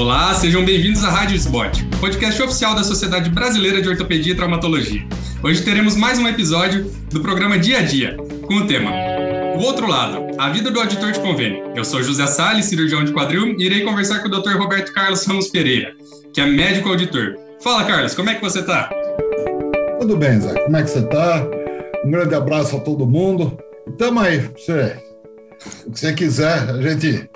Olá, sejam bem-vindos à Rádio Spot, podcast oficial da Sociedade Brasileira de Ortopedia e Traumatologia. Hoje teremos mais um episódio do programa Dia a Dia, com o tema O Outro Lado, a vida do auditor de convênio. Eu sou José Salles, cirurgião de quadril, e irei conversar com o Dr. Roberto Carlos Ramos Pereira, que é médico auditor. Fala, Carlos, como é que você está? Tudo bem, Zé. Como é que você está? Um grande abraço a todo mundo. Tamo aí, você. O que você quiser, a gente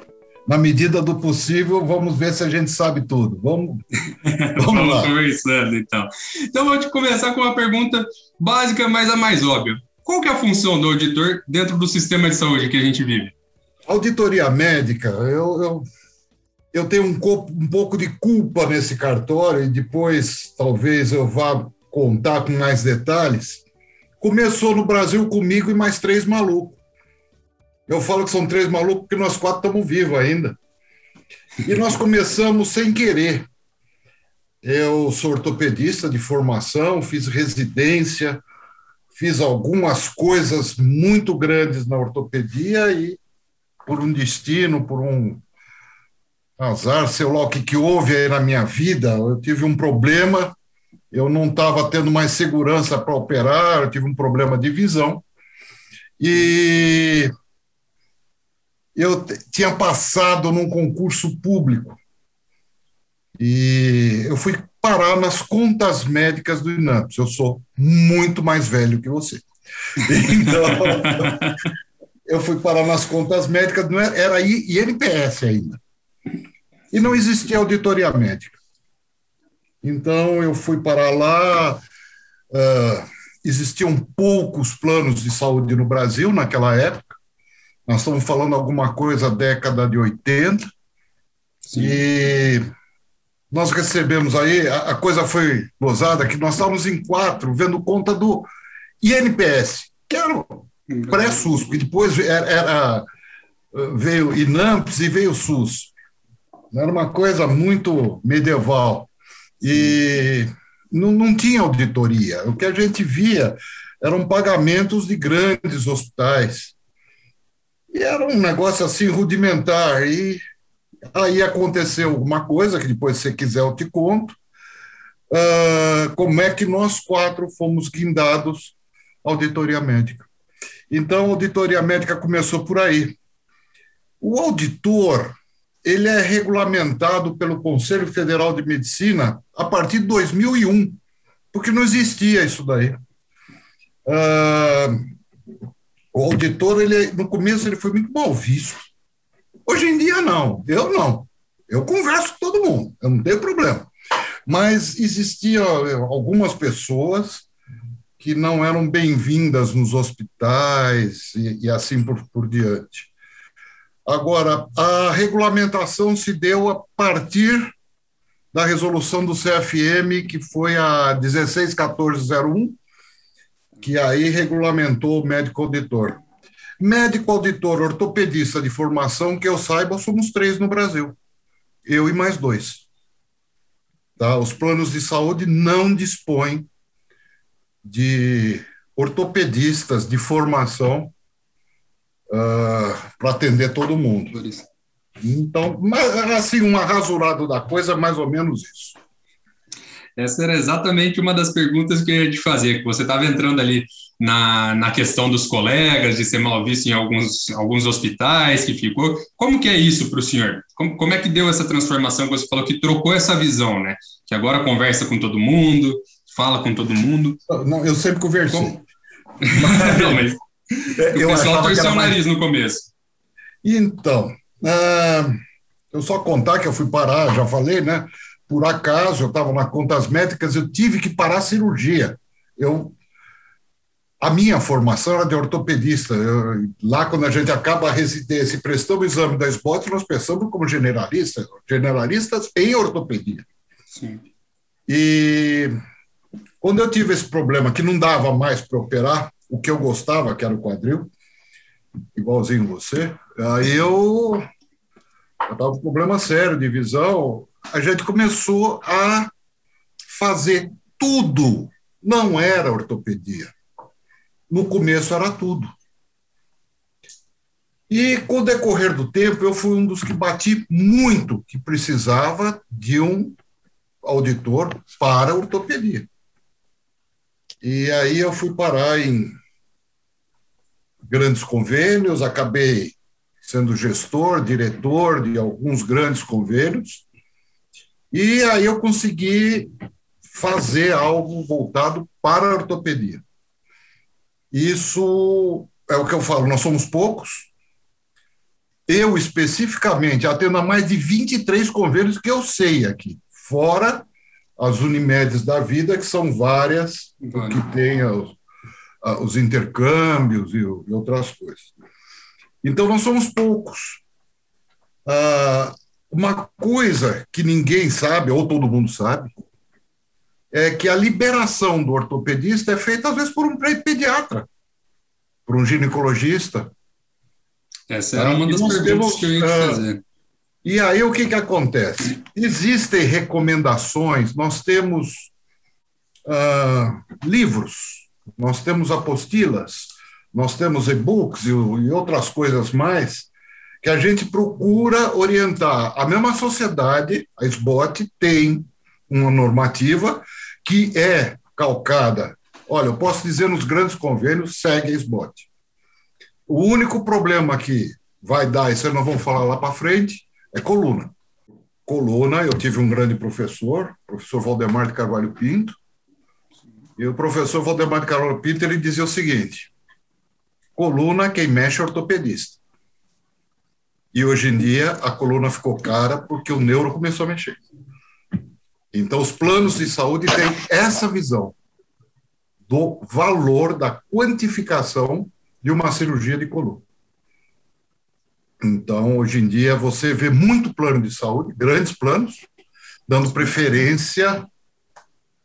na medida do possível, vamos ver se a gente sabe tudo. Vamos, vamos, vamos lá. conversando, então. Então, vou te começar com uma pergunta básica, mas a mais óbvia. Qual que é a função do auditor dentro do sistema de saúde que a gente vive? Auditoria médica, eu, eu, eu tenho um, um pouco de culpa nesse cartório e depois talvez eu vá contar com mais detalhes. Começou no Brasil comigo e mais três malucos. Eu falo que são três malucos porque nós quatro estamos vivos ainda. E nós começamos sem querer. Eu sou ortopedista de formação, fiz residência, fiz algumas coisas muito grandes na ortopedia e, por um destino, por um azar, sei lá o que, que houve aí na minha vida, eu tive um problema, eu não estava tendo mais segurança para operar, eu tive um problema de visão. E eu tinha passado num concurso público e eu fui parar nas contas médicas do INAMPS. Eu sou muito mais velho que você. Então, eu fui parar nas contas médicas, não era, era INPS ainda. E não existia auditoria médica. Então, eu fui parar lá. Uh, existiam poucos planos de saúde no Brasil naquela época. Nós estamos falando alguma coisa década de 80. Sim. E nós recebemos aí, a, a coisa foi gozada, que nós estávamos em quatro, vendo conta do INPS, que era o pré-SUS, e depois era, era, veio INAMPS e veio o SUS. Era uma coisa muito medieval. E não, não tinha auditoria. O que a gente via eram pagamentos de grandes hospitais. E era um negócio assim rudimentar. E aí aconteceu alguma coisa, que depois, se quiser, eu te conto. Uh, como é que nós quatro fomos guindados à auditoria médica. Então, a auditoria médica começou por aí. O auditor, ele é regulamentado pelo Conselho Federal de Medicina a partir de 2001, porque não existia isso daí. Uh, o auditor, ele, no começo, ele foi muito mal visto. Hoje em dia, não. Eu não. Eu converso com todo mundo, eu não tenho problema. Mas existiam algumas pessoas que não eram bem-vindas nos hospitais e, e assim por, por diante. Agora, a regulamentação se deu a partir da resolução do CFM, que foi a 161401, que aí regulamentou o médico auditor. Médico auditor ortopedista de formação, que eu saiba, somos três no Brasil. Eu e mais dois. Tá? Os planos de saúde não dispõem de ortopedistas de formação uh, ah, para atender todo mundo. Então, assim, um arrasurado da coisa, mais ou menos isso. Essa era exatamente uma das perguntas que eu ia te fazer, que você estava entrando ali na, na questão dos colegas, de ser mal visto em alguns, alguns hospitais que ficou. Como que é isso para o senhor? Como, como é que deu essa transformação que você falou, que trocou essa visão, né? Que agora conversa com todo mundo, fala com todo mundo. Não, eu sempre conversei. Como... Não, mas eu o pessoal torceu o nariz mais... no começo. Então, uh, eu só contar que eu fui parar, já falei, né? Por acaso, eu estava na contas médicas, eu tive que parar a cirurgia. Eu, a minha formação era de ortopedista. Eu, lá, quando a gente acaba a residência e prestamos o exame da SBOT, nós pensamos como generalistas, generalistas em ortopedia. Sim. E quando eu tive esse problema, que não dava mais para operar, o que eu gostava, que era o quadril, igualzinho você, aí eu estava com um problema sério de visão, a gente começou a fazer tudo. Não era ortopedia. No começo era tudo. E com o decorrer do tempo, eu fui um dos que bati muito que precisava de um auditor para ortopedia. E aí eu fui parar em grandes convênios, acabei sendo gestor, diretor de alguns grandes convênios, e aí eu consegui fazer algo voltado para a ortopedia. Isso é o que eu falo, nós somos poucos. Eu, especificamente, atendo a mais de 23 convênios que eu sei aqui, fora as Unimedes da vida, que são várias, que têm os, os intercâmbios e, e, outras coisas. Então, nós somos poucos. Ah, uma coisa que ninguém sabe, ou todo mundo sabe, é que a liberação do ortopedista é feita, às vezes, por um pediatra, por um ginecologista. Essa era uma das perguntas temos, que eu ia ah, fazer. E aí o que, que acontece? Existem recomendações, nós temos uh, livros, nós temos apostilas, nós temos e-books e, e outras coisas mais que a gente procura orientar. A mesma sociedade, a SBOT, tem uma normativa que é calcada. Olha, eu posso dizer nos grandes convênios, segue a SBOT. O único problema que vai dar, isso nós vamos falar lá para frente, é coluna. Coluna, eu tive um grande professor, professor Valdemar de Carvalho Pinto, e o professor Valdemar de Carvalho Pinto ele dizia o seguinte: coluna, quem mexe é ortopedista. E hoje em dia a coluna ficou cara porque o neuro começou a mexer. Então, os planos de saúde têm essa visão do valor da quantificação de uma cirurgia de coluna. Então, hoje em dia, você vê muito plano de saúde, grandes planos, dando preferência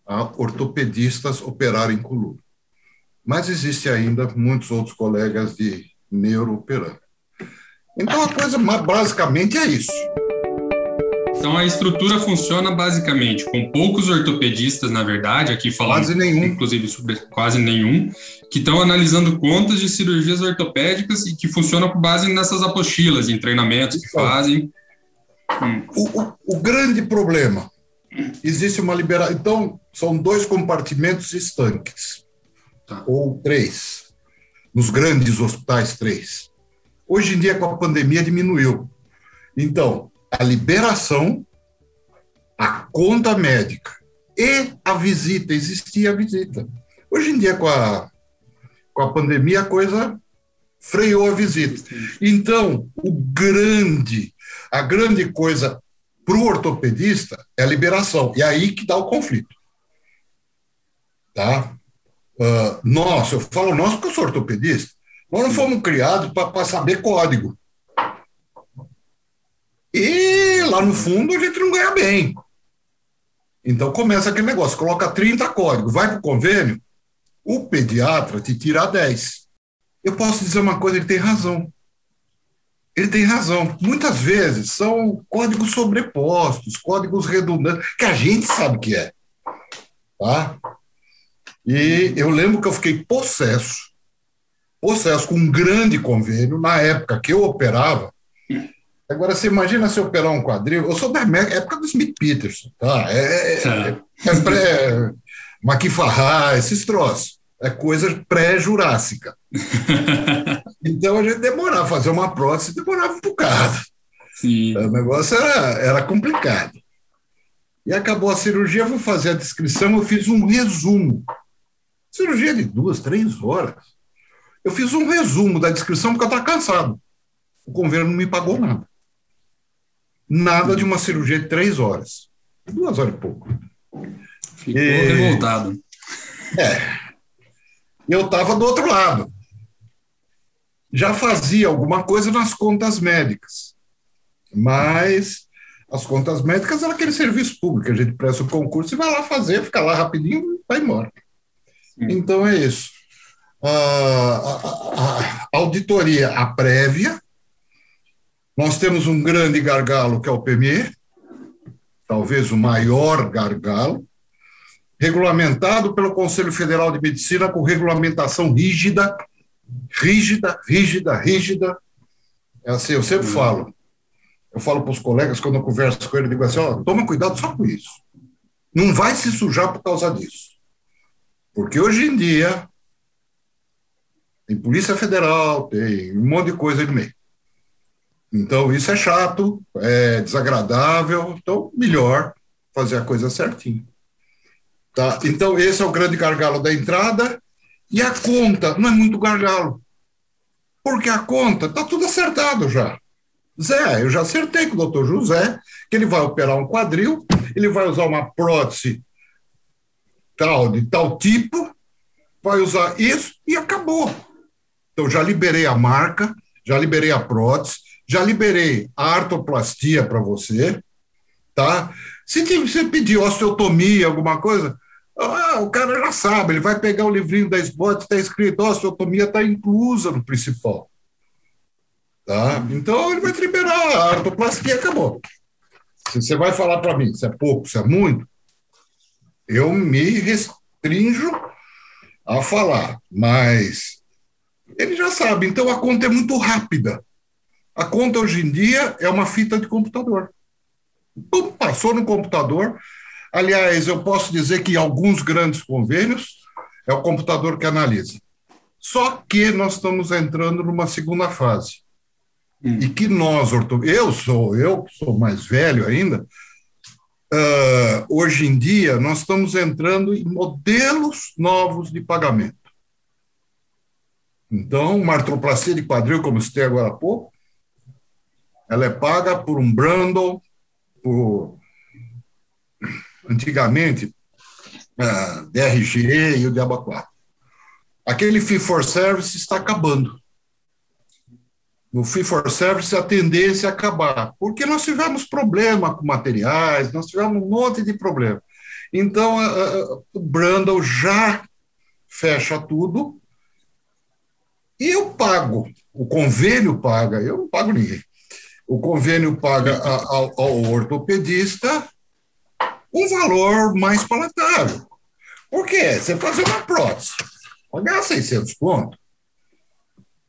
a ortopedistas operarem coluna. Mas existe ainda muitos outros colegas de neuro operando. Então, a coisa basicamente é isso. Então a estrutura funciona basicamente com poucos ortopedistas, na verdade, aqui falando quase nenhum. inclusive sobre quase nenhum, que estão analisando contas de cirurgias ortopédicas e que funcionam com base nessas apostilas, em treinamentos que então, fazem. Hum. O, o, o grande problema existe uma liberação. Então, são dois compartimentos estanques, tá. ou três, nos grandes hospitais, três. Hoje em dia, com a pandemia, diminuiu. Então, a liberação, a conta médica e a visita, existia a visita. Hoje em dia, com a, com a pandemia, a coisa freou a visita. Então, o grande, a grande coisa para o ortopedista é a liberação. E é aí que dá o conflito. Tá? Uh, nós, eu falo nós porque eu sou ortopedista, nós não fomos criados para saber código. E lá no fundo a gente não ganha bem. Então começa aquele negócio, coloca 30 códigos, vai para o convênio, o pediatra te tira 10. Eu posso dizer uma coisa, ele tem razão. Ele tem razão. Muitas vezes são códigos sobrepostos, códigos redundantes, que a gente sabe que é. Tá? E eu lembro que eu fiquei possesso, possesso com um grande convênio, na época que eu operava, Agora, você imagina se operar um quadril. Eu sou da época do Smith Peterson, tá? É, é, é, é pré. Maquifarrar, esses troços. É coisa pré-jurássica. então a gente demorava, fazer uma prótese demorava um bocado. Sim. O negócio era, era complicado. E acabou a cirurgia, vou fazer a descrição, eu fiz um resumo. Cirurgia de duas, três horas. Eu fiz um resumo da descrição porque eu estava cansado. O governo não me pagou nada. Nada de uma cirurgia de três horas. Duas horas e pouco. Ficou e... revoltado. É. Eu estava do outro lado. Já fazia alguma coisa nas contas médicas. Mas as contas médicas era aquele serviço público. A gente presta o concurso e vai lá fazer, fica lá rapidinho e vai embora. Então é isso. A, a, a, auditoria, a prévia, nós temos um grande gargalo, que é o PME, talvez o maior gargalo, regulamentado pelo Conselho Federal de Medicina com regulamentação rígida, rígida, rígida, rígida, É assim, eu sempre falo. Eu falo para os colegas, quando eu converso com ele, eu digo assim: ó, toma cuidado só com isso. Não vai se sujar por causa disso. Porque hoje em dia tem Polícia Federal, tem um monte de coisa aí no meio. Então, isso é chato, é desagradável, então, melhor fazer a coisa certinho. Tá? Então, esse é o grande gargalo da entrada, e a conta não é muito gargalo, porque a conta está tudo acertado já. Zé, eu já acertei com o doutor José que ele vai operar um quadril, ele vai usar uma prótese tal, de tal tipo, vai usar isso e acabou. Então, já liberei a marca, já liberei a prótese, já liberei a artoplastia para você, tá? Se você pedir osteotomia, alguma coisa, ah, o cara já sabe, ele vai pegar o livrinho da SBOT, está escrito, osteotomia está inclusa no principal. Tá? Então, ele vai te liberar a artoplastia, acabou. Se você vai falar para mim se é pouco, se é muito, eu me restringo a falar, mas ele já sabe. Então a conta é muito rápida. A conta hoje em dia é uma fita de computador. Pum, passou no computador. Aliás, eu posso dizer que em alguns grandes convênios é o computador que analisa. Só que nós estamos entrando numa segunda fase. Hum. E que nós, eu sou, eu sou mais velho ainda, uh, hoje em dia nós estamos entrando em modelos novos de pagamento. Então, uma artroplastia de quadril, como citei agora há pouco, ela é paga por um bundle, por antigamente uh, DRG e o Diaba 4. Aquele fee for service está acabando no fee for service a tendência é acabar, porque nós tivemos problema com materiais, nós tivemos um monte de problema. Então, o Brandon já fecha tudo eu pago, o convênio paga, eu não pago ninguém. O convênio paga ao, ao ortopedista um valor mais palatável. Por quê? Você fazer uma prótese, pagar 600 conto,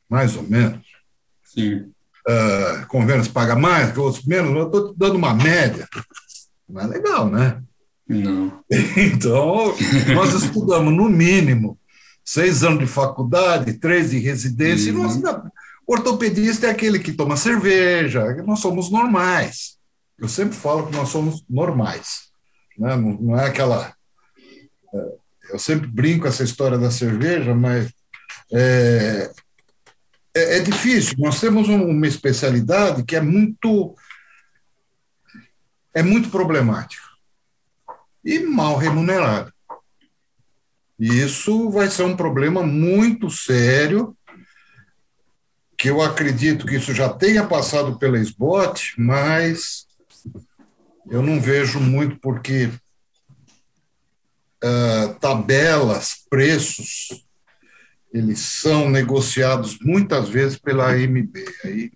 mais ou menos, Sim. Uh, convênios paga mais, outros menos, eu estou dando uma média. Não é legal, né? Não. Então, nós estudamos, no mínimo, seis anos de faculdade, três de residência, uhum. e nós, o ortopedista é aquele que toma cerveja, nós somos normais. Eu sempre falo que nós somos normais. Né? Não, não é aquela. É, eu sempre brinco essa história da cerveja, mas é, é, é difícil. Nós temos uma especialidade que é muito é muito problemática e mal remunerada. Isso vai ser um problema muito sério, que eu acredito que isso já tenha passado pela SBOT, mas eu não vejo muito porque uh, tabelas, preços eles são negociados muitas vezes pela AMB. Aí...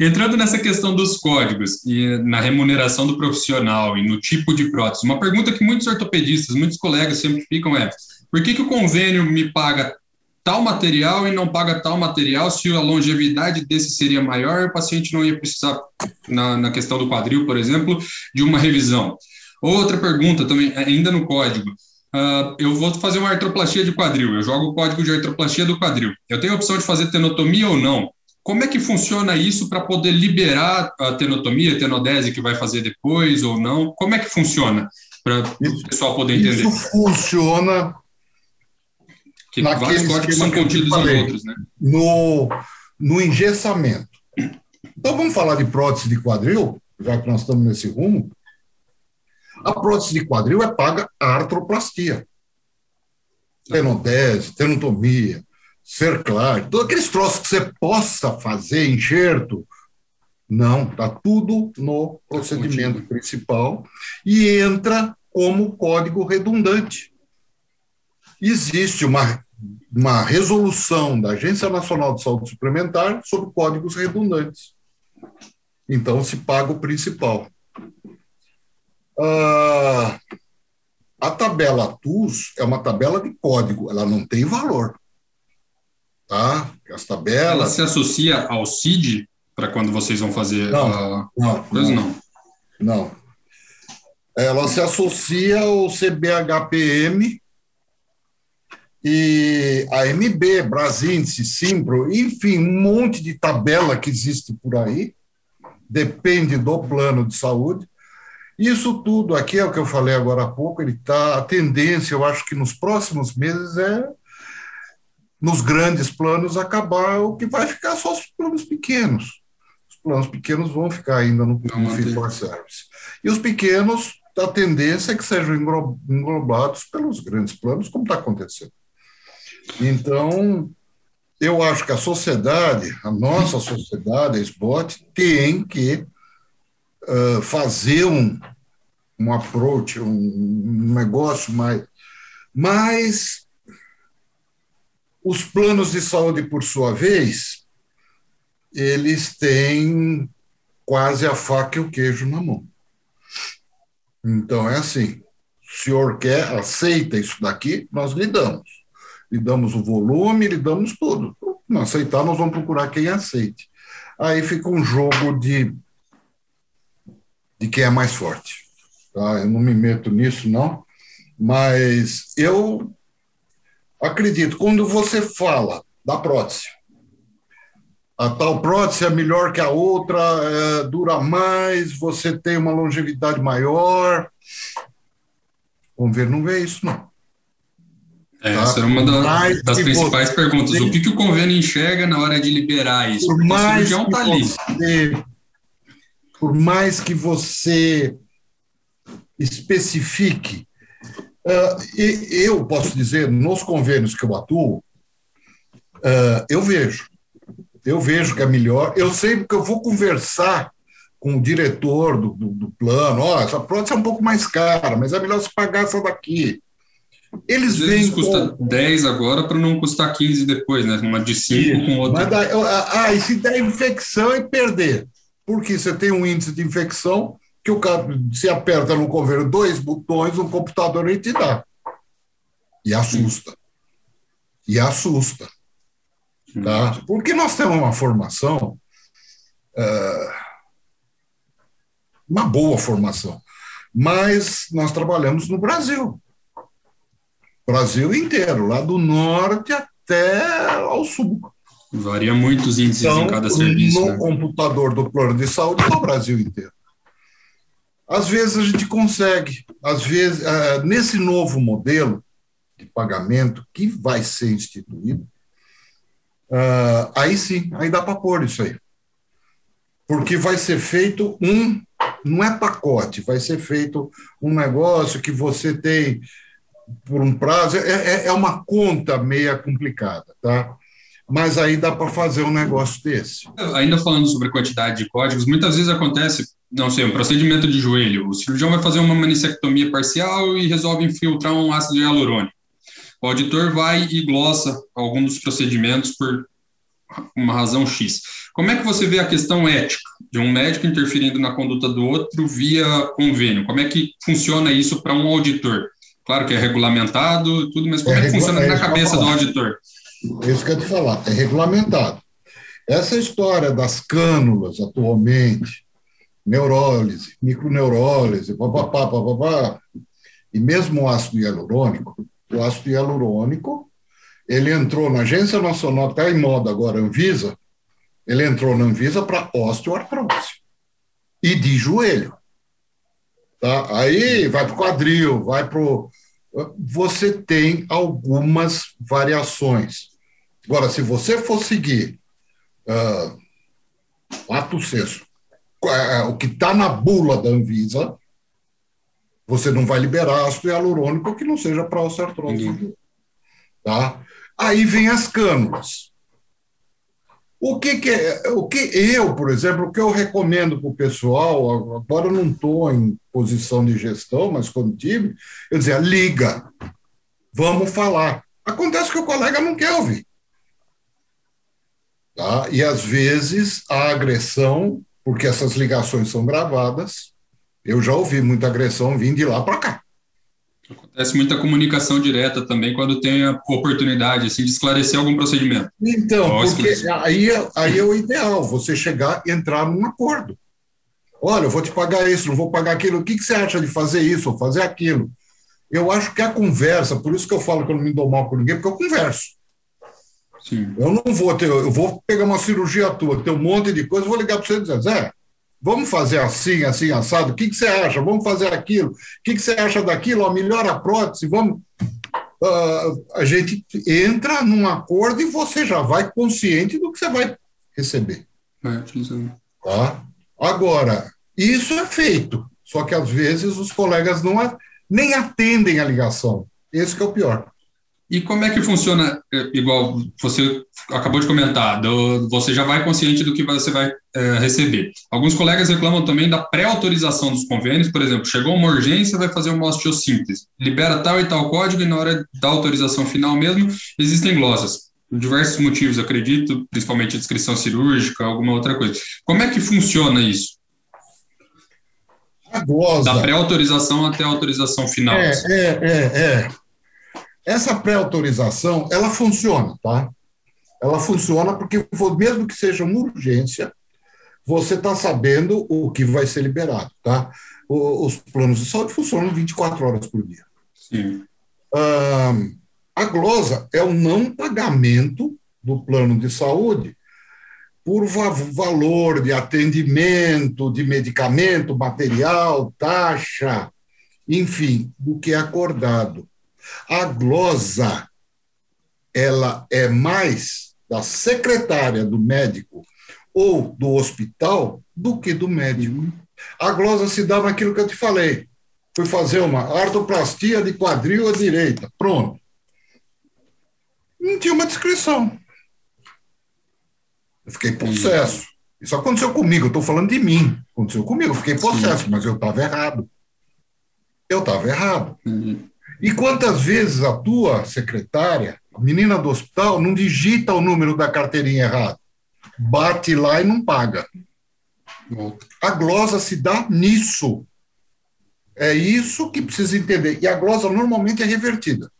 Entrando nessa questão dos códigos e na remuneração do profissional e no tipo de prótese, uma pergunta que muitos ortopedistas, muitos colegas sempre ficam é: por que, que o convênio me paga tal material e não paga tal material se a longevidade desse seria maior, o paciente não ia precisar, na, na questão do quadril, por exemplo, de uma revisão? Outra pergunta também, ainda no código uh, eu vou fazer uma artroplastia de quadril, eu jogo o código de artroplastia do quadril. Eu tenho a opção de fazer tenotomia ou não. Como é que funciona isso para poder liberar a tenotomia, a tenodese que vai fazer depois ou não? Como é que funciona? Para o pessoal poder entender. Isso funciona. Que vários códigos são contidos em outros, né? No, no engessamento. Então vamos falar de prótese de quadril, já que nós estamos nesse rumo. A prótese de quadril é paga a artroplastia. Tenodese, tenotomia, cerclar, todos aqueles troços que você possa fazer, enxerto. Não, está tudo no procedimento principal e entra como código redundante. Existe uma, uma resolução da Agência Nacional de Saúde Suplementar sobre códigos redundantes. Então, se paga o principal. Uh, a tabela TUS é uma tabela de código, ela não tem valor. Tá? As tabelas. Ela se associa ao CID? para quando vocês vão fazer não, a não, coisa? Não. Não. Ela se associa ao CBHPM e a MB, Brasíndice, Simpro, enfim, um monte de tabela que existe por aí, depende do plano de saúde. Isso tudo aqui é o que eu falei agora há pouco, ele tá a tendência, eu acho que nos próximos meses é nos grandes planos acabar o que vai ficar só os planos pequenos. Os planos pequenos vão ficar ainda no, no Fit for Service. E os pequenos, a tendência é que sejam englobados pelos grandes planos, como está acontecendo. Então, eu acho que a sociedade, a nossa sociedade, a SBOT, tem que uh, fazer um, um approach, um, um negócio mais. Mas os planos de saúde, por sua vez, eles têm quase a faca e o queijo na mão. Então, é assim: o senhor quer, aceita isso daqui, nós lhe damos lhe damos o volume, lhe damos tudo. Não aceitar, nós vamos procurar quem aceite. Aí fica um jogo de, de quem é mais forte. Tá? Eu não me meto nisso, não, mas eu acredito, quando você fala da prótese, a tal prótese é melhor que a outra, é, dura mais, você tem uma longevidade maior. Vamos ver, não vê isso, não. É, tá? Essa era uma da, das principais perguntas. O que, que o convênio enxerga na hora de liberar isso? Por mais o está ali. Você, por mais que você especifique, uh, eu posso dizer, nos convênios que eu atuo, uh, eu vejo. Eu vejo que é melhor. Eu sei porque eu vou conversar com o diretor do, do, do plano. Ó, oh, essa prótese é um pouco mais cara, mas é melhor se pagar essa daqui. Eles vêm. custa com... 10 agora para não custar 15 depois, né? Uma de 5 com outra. Mas ah, e se der infecção e perder? Porque você tem um índice de infecção que o cara se aperta no convênio dois botões, um computador ele te dá. E assusta. E assusta. Tá? Porque nós temos uma formação, uh, uma boa formação, mas nós trabalhamos no Brasil. Brasil inteiro, lá do norte até ao sul. Varia muito os índices então, em cada serviço. No né? computador do plano de saúde no Brasil inteiro. Às vezes a gente consegue, às vezes, uh, nesse novo modelo de pagamento que vai ser instituído, uh, aí sim, aí dá para pôr isso aí. Porque vai ser feito um, não é pacote, vai ser feito um negócio que você tem por um prazo, é, é, é uma conta meia complicada, tá? Mas aí dá para fazer um negócio desse. Ainda falando sobre quantidade de códigos, muitas vezes acontece, não sei, um procedimento de joelho. O cirurgião vai fazer uma manicectomia parcial e resolve infiltrar um ácido hialurônico. O auditor vai e glossa algum dos procedimentos por uma razão X. Como é que você vê a questão ética de um médico interferindo na conduta do outro via convênio? Como é que funciona isso para um auditor? Claro que é regulamentado tudo, mas como é, é que funciona é na cabeça do auditor? Isso que eu te falar, é regulamentado. Essa história das cânulas atualmente, neurólise, microneurólise, papapá, papapá, e mesmo o ácido hialurônico, o ácido hialurônico, ele entrou na Agência Nacional, está em moda agora, Anvisa, ele entrou na Anvisa para osteoartrose e de joelho. Tá? Aí vai para o quadril, vai para o. Você tem algumas variações. Agora, se você for seguir uh, ato sexto, uh, o que está na bula da Anvisa, você não vai liberar ácido hialurônico que não seja para osteoartrose. Tá? Aí vem as cânulas. O que, que é, o que eu, por exemplo, o que eu recomendo para o pessoal, agora não estou em posição de gestão, mas quando tive, eu dizia, liga, vamos falar. Acontece que o colega não quer ouvir. Tá? E às vezes a agressão, porque essas ligações são gravadas, eu já ouvi muita agressão vindo de lá para cá. Acontece muita comunicação direta também quando tem a oportunidade assim, de esclarecer algum procedimento. Então, porque aí, é, aí é o ideal, você chegar e entrar num acordo. Olha, eu vou te pagar isso, não vou pagar aquilo. O que, que você acha de fazer isso ou fazer aquilo? Eu acho que a conversa, por isso que eu falo que eu não me dou mal com ninguém, porque eu converso. Sim. Eu não vou ter, eu vou pegar uma cirurgia tua, ter um monte de coisa, vou ligar para você e dizer, Zé, Vamos fazer assim, assim, assado? O que, que você acha? Vamos fazer aquilo? O que, que você acha daquilo? Ó, melhora a prótese, vamos. Uh, a gente entra num acordo e você já vai consciente do que você vai receber. É, tá? Agora, isso é feito, só que às vezes os colegas não nem atendem a ligação. Esse é o pior. E como é que funciona, é, igual você acabou de comentar, do, você já vai consciente do que você vai é, receber. Alguns colegas reclamam também da pré-autorização dos convênios, por exemplo, chegou uma urgência, vai fazer uma osteossíntese, libera tal e tal código e na hora da autorização final mesmo, existem glosas. Por diversos motivos, acredito, principalmente a descrição cirúrgica, alguma outra coisa. Como é que funciona isso? A glosa. Da pré-autorização até a autorização final. É, é, é, é. Essa pré-autorização, ela funciona, tá? Ela funciona porque, mesmo que seja uma urgência, você está sabendo o que vai ser liberado, tá? Os planos de saúde funcionam 24 horas por dia. Sim. a glosa é o não pagamento do plano de saúde por valor de atendimento, de medicamento, material, taxa, enfim, do que é acordado. A glosa, ela é mais da secretária do médico ou do hospital do que do médico. A glosa se dá naquilo que eu te falei. Fui fazer uma artoplastia de quadril à direita. Pronto. Não tinha uma descrição. Eu fiquei possesso. Isso aconteceu comigo, eu estou falando de mim. Aconteceu comigo, eu fiquei possesso, Sim. mas eu estava errado. Eu estava errado. Uhum. E quantas vezes a tua secretária, a menina do hospital, não digita o número da carteirinha errado? Bate lá e não paga. A glosa se dá nisso. É isso que precisa entender. E a glosa normalmente é revertida.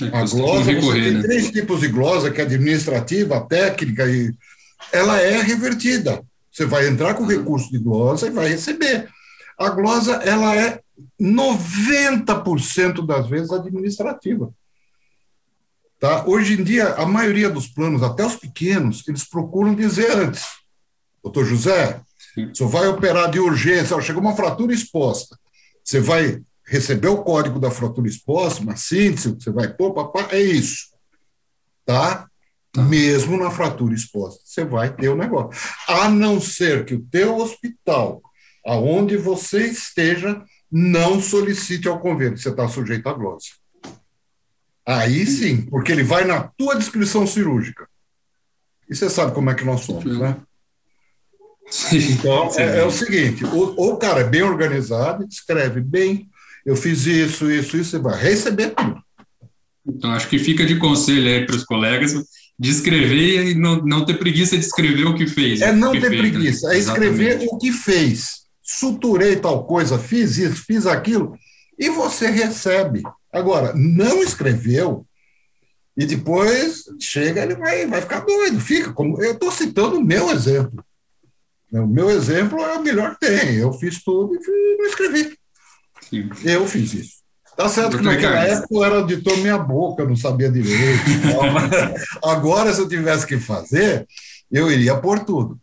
É, a glosa, recorrer, tem né? três tipos de glosa, que é administrativa, técnica, e ela é revertida. Você vai entrar com recurso de glosa e vai receber. A glosa, ela é 90% das vezes administrativa. Tá? Hoje em dia, a maioria dos planos, até os pequenos, eles procuram dizer antes. Doutor José, você vai operar de urgência, chegou uma fratura exposta. Você vai receber o código da fratura exposta, uma síntese, você vai pôr, papá, é isso. Tá? tá? Mesmo na fratura exposta, você vai ter o negócio. A não ser que o teu hospital, aonde você esteja, não solicite ao convênio, você está sujeito à glose. Aí sim, porque ele vai na tua descrição cirúrgica. E você sabe como é que nós somos, né? Então, é, é, o seguinte: ou, ou, o cara é bem organizado, escreve bem, eu fiz isso, isso, isso, você vai receber tudo. Então, acho que fica de conselho aí para os colegas de escrever e não, não ter preguiça de escrever o que fez. É não ter fez, né? preguiça, né? é escrever Exatamente. o que fez suturei tal coisa, fiz isso, fiz aquilo, e você recebe. Agora, não escreveu, e depois chega, ele vai, vai ficar doido, fica. Como, eu estou citando o meu exemplo. O meu exemplo é o melhor que tem. Eu fiz tudo e não escrevi. Sim. Eu fiz isso. Tá certo que naquela época eu era auditor minha boca, eu não sabia direito. Agora, se eu tivesse que fazer, eu iria por tudo.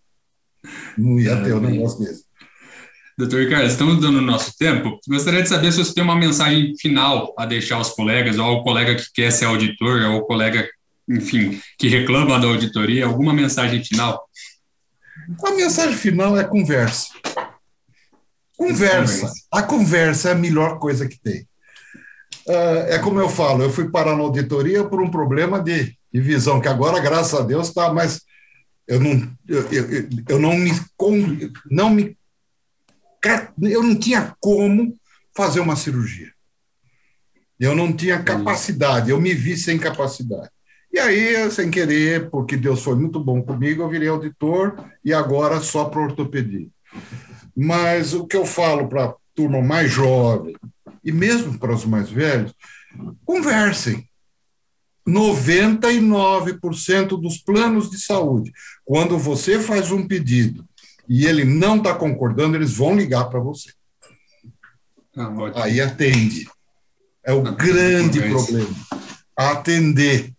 Não ia é, ter um negócio desse. Doutor Ricardo, estamos dando o nosso tempo. Gostaria de saber se você tem uma mensagem final a deixar aos colegas, ou ao colega que quer ser auditor, ou ao colega, enfim, que reclama da auditoria, alguma mensagem final? A mensagem final é conversa. Conversa. A conversa é a melhor coisa que tem. É, é como eu falo, eu fui parar na auditoria por um problema de, de visão, que agora, graças a Deus, está mais. Eu não, eu, eu, eu não me, não me eu não tinha como fazer uma cirurgia. Eu não tinha capacidade, eu me vi sem capacidade. E aí, sem querer, porque Deus foi muito bom comigo, eu virei auditor e agora só para ortopedia. Mas o que eu falo para a turma mais jovem, e mesmo para os mais velhos, conversem. 99% dos planos de saúde, quando você faz um pedido e ele não está concordando, eles vão ligar para você. Ah, Aí atende. É o ah, grande problema. Atender.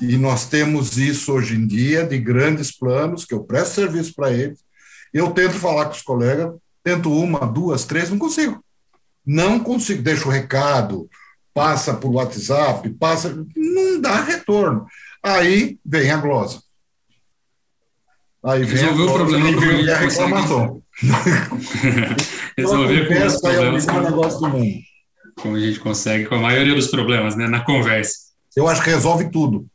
E nós temos isso hoje em dia de grandes planos, que eu presto serviço para eles. Eu tento falar com os colegas, tento uma, duas, três, não consigo. Não consigo. Deixo o recado, passa por WhatsApp, passa. Não dá retorno. Aí vem a glosa. Aí Resolveu o problema do vem a reclamação. É o negócio do mundo. Como a gente consegue com a maioria dos problemas, né? Na conversa. Eu acho que resolve tudo.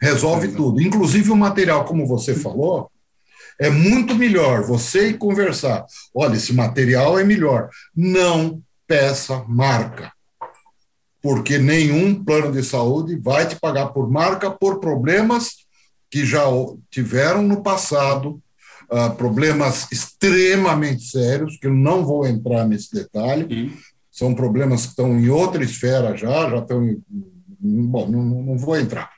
Resolve Exato. tudo. Inclusive o material, como você falou, é muito melhor você conversar. Olha, esse material é melhor. Não peça marca. Porque nenhum plano de saúde vai te pagar por marca por problemas que já tiveram no passado, uh, problemas extremamente sérios, que eu não vou entrar nesse detalhe, Sim. são problemas que estão em outra esfera já, já estão em, Bom, não, não vou entrar.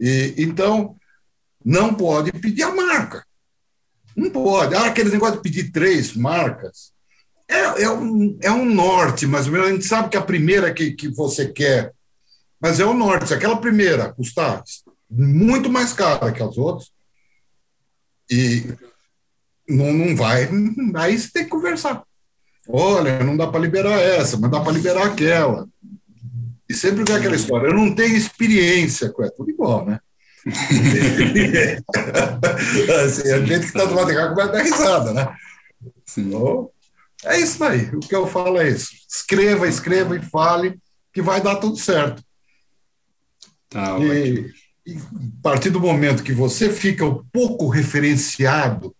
E, então, não pode pedir a marca. Não pode. Ah, aquele negócio de pedir três marcas. É, é, um, é um norte, mas a gente sabe que a primeira que, que você quer, mas é o norte. Se aquela primeira custar muito mais cara que as outras, e não, não vai, aí você tem que conversar. Olha, não dá para liberar essa, mas dá para liberar aquela. E sempre vem aquela história, eu não tenho experiência com é tudo igual, né? assim, a gente que está do lado de cá começa a dar risada, né? Então, é isso aí. O que eu falo é isso. Escreva, escreva e fale que vai dar tudo certo. Tá, e, e, a partir do momento que você fica um pouco referenciado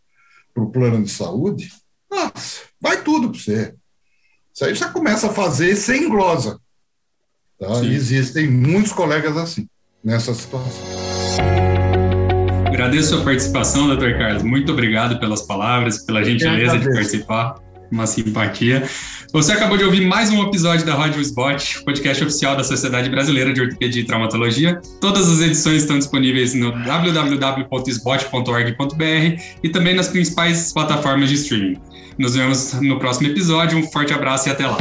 para o plano de saúde, nossa, vai tudo para você. Isso aí já começa a fazer sem glosa. Tá? Existem muitos colegas assim, nessa situação. Agradeço a participação, doutor Carlos. Muito obrigado pelas palavras, pela gentileza de participar. Uma simpatia. Você acabou de ouvir mais um episódio da Rádio Spot, podcast oficial da Sociedade Brasileira de Ortopedia e Traumatologia. Todas as edições estão disponíveis no www.spot.org.br e também nas principais plataformas de streaming. Nos vemos no próximo episódio. Um forte abraço e até lá.